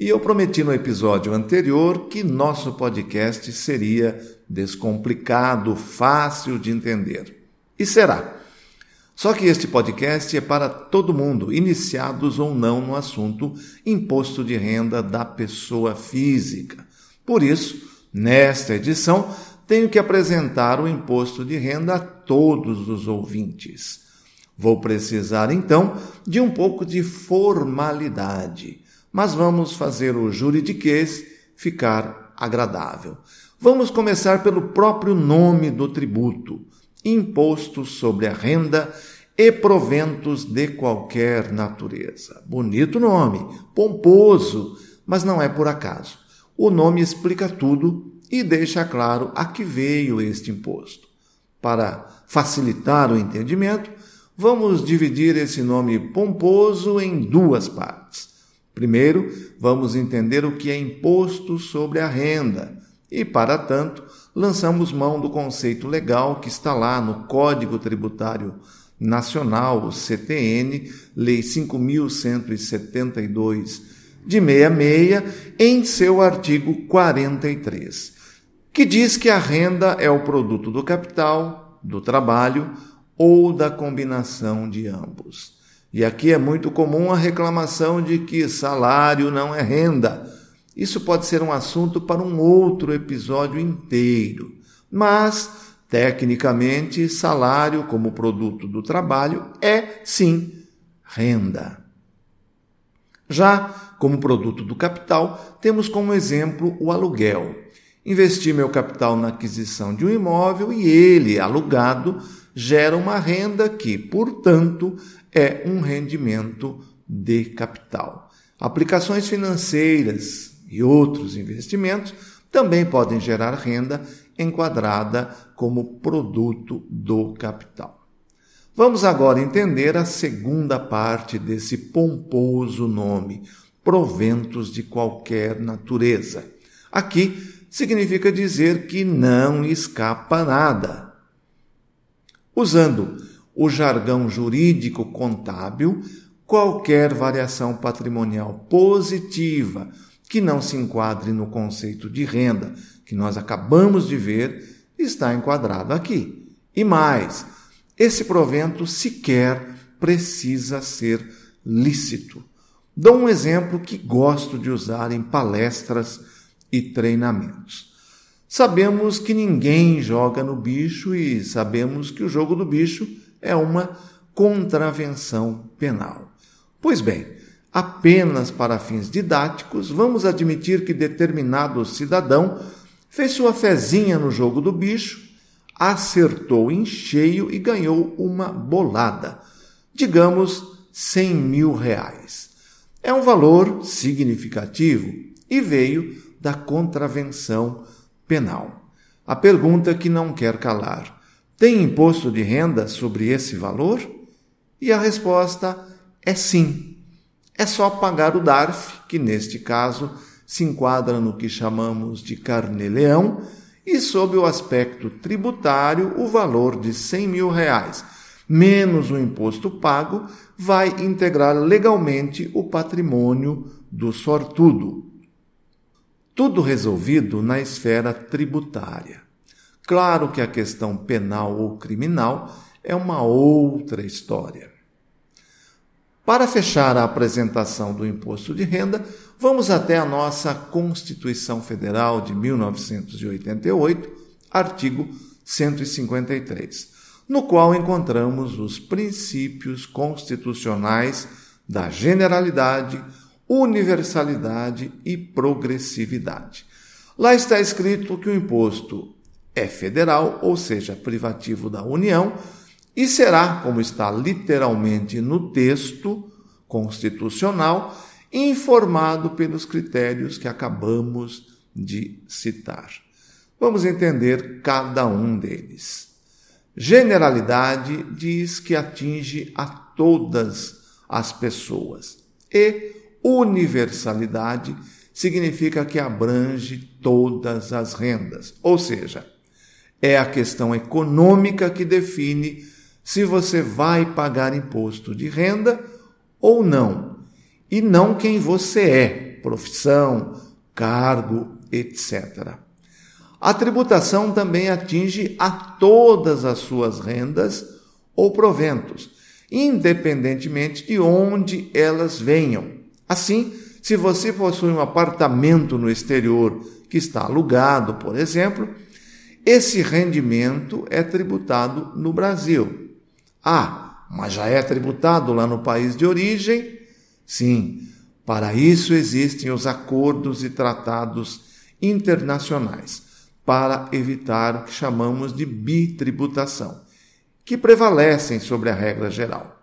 E eu prometi no episódio anterior que nosso podcast seria descomplicado, fácil de entender. E será. Só que este podcast é para todo mundo, iniciados ou não no assunto imposto de renda da pessoa física. Por isso, nesta edição, tenho que apresentar o imposto de renda a todos os ouvintes. Vou precisar então de um pouco de formalidade, mas vamos fazer o juridiquês ficar agradável. Vamos começar pelo próprio nome do tributo: Imposto sobre a Renda e Proventos de Qualquer Natureza. Bonito nome, pomposo, mas não é por acaso. O nome explica tudo e deixa claro a que veio este imposto. Para facilitar o entendimento, vamos dividir esse nome pomposo em duas partes. Primeiro, vamos entender o que é imposto sobre a renda e, para tanto, lançamos mão do conceito legal que está lá no Código Tributário Nacional, o CTN, Lei 5172 de 66, em seu artigo 43, que diz que a renda é o produto do capital, do trabalho ou da combinação de ambos. E aqui é muito comum a reclamação de que salário não é renda. Isso pode ser um assunto para um outro episódio inteiro. Mas, tecnicamente, salário como produto do trabalho é, sim, renda. Já como produto do capital, temos como exemplo o aluguel. Investi meu capital na aquisição de um imóvel e ele, alugado, gera uma renda que, portanto, é um rendimento de capital. Aplicações financeiras e outros investimentos também podem gerar renda enquadrada como produto do capital. Vamos agora entender a segunda parte desse pomposo nome, proventos de qualquer natureza. Aqui significa dizer que não escapa nada Usando o jargão jurídico contábil, qualquer variação patrimonial positiva que não se enquadre no conceito de renda que nós acabamos de ver está enquadrado aqui. E mais, esse provento sequer precisa ser lícito. Dou um exemplo que gosto de usar em palestras e treinamentos. Sabemos que ninguém joga no bicho e sabemos que o jogo do bicho é uma contravenção penal. Pois bem, apenas para fins didáticos, vamos admitir que determinado cidadão fez sua fezinha no jogo do bicho, acertou em cheio e ganhou uma bolada, digamos 100 mil reais. É um valor significativo e veio da contravenção penal. A pergunta que não quer calar: tem imposto de renda sobre esse valor? E a resposta é sim. É só pagar o DARF, que neste caso se enquadra no que chamamos de carnê-leão, e sob o aspecto tributário, o valor de 100 mil reais, menos o imposto pago, vai integrar legalmente o patrimônio do sortudo. Tudo resolvido na esfera tributária. Claro que a questão penal ou criminal é uma outra história. Para fechar a apresentação do imposto de renda, vamos até a nossa Constituição Federal de 1988, artigo 153, no qual encontramos os princípios constitucionais da generalidade, universalidade e progressividade. Lá está escrito que o imposto é federal, ou seja, privativo da União, e será, como está literalmente no texto constitucional, informado pelos critérios que acabamos de citar. Vamos entender cada um deles. Generalidade diz que atinge a todas as pessoas. E universalidade significa que abrange todas as rendas. Ou seja, é a questão econômica que define se você vai pagar imposto de renda ou não, e não quem você é, profissão, cargo, etc. A tributação também atinge a todas as suas rendas ou proventos, independentemente de onde elas venham. Assim, se você possui um apartamento no exterior que está alugado, por exemplo, esse rendimento é tributado no Brasil. Ah, mas já é tributado lá no país de origem? Sim, para isso existem os acordos e tratados internacionais para evitar o que chamamos de bitributação, que prevalecem sobre a regra geral.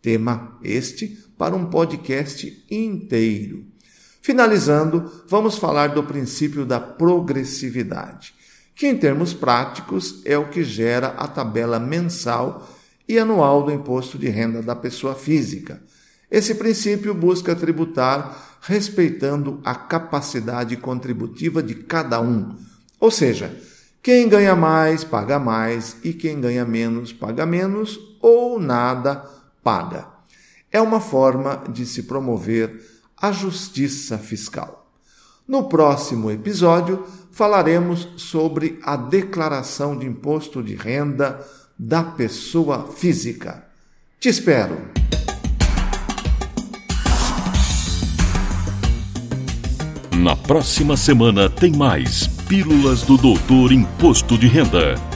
Tema este para um podcast inteiro. Finalizando, vamos falar do princípio da progressividade, que em termos práticos é o que gera a tabela mensal e anual do imposto de renda da pessoa física. Esse princípio busca tributar respeitando a capacidade contributiva de cada um, ou seja, quem ganha mais paga mais e quem ganha menos paga menos ou nada paga. É uma forma de se promover a justiça fiscal. No próximo episódio, falaremos sobre a declaração de imposto de renda da pessoa física. Te espero! Na próxima semana tem mais Pílulas do Doutor Imposto de Renda.